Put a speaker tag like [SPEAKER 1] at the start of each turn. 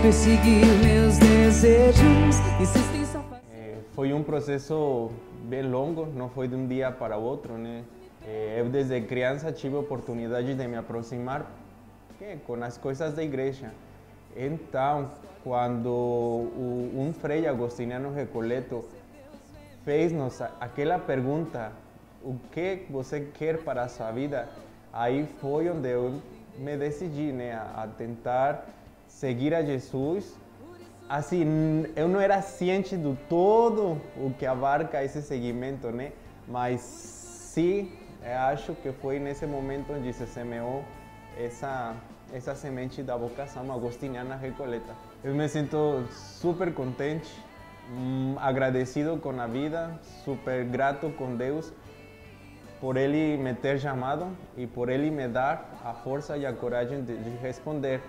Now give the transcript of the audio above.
[SPEAKER 1] perseguir meus desejos. Insistem só
[SPEAKER 2] É, foi um processo bem longo, não foi de um dia para o outro, né? É, eu desde criança tive a oportunidade de me aproximar é, com as coisas da igreja. Então, quando um frei agostiniano Recoleto fez-nos aquela pergunta, o que você quer para a sua vida? Aí foi onde eu me decidi, né, a tentar seguir a Jesus. Assim, eu não era ciente do todo o que abarca esse segmento, né? Mas sim, acho que foi nesse momento onde se semeou essa essa semente da vocação agostiniana recoleta. Eu me sinto super contente, hum, agradecido com a vida, super grato com Deus por ele me ter chamado e por ele me dar a força e a coragem de, de responder.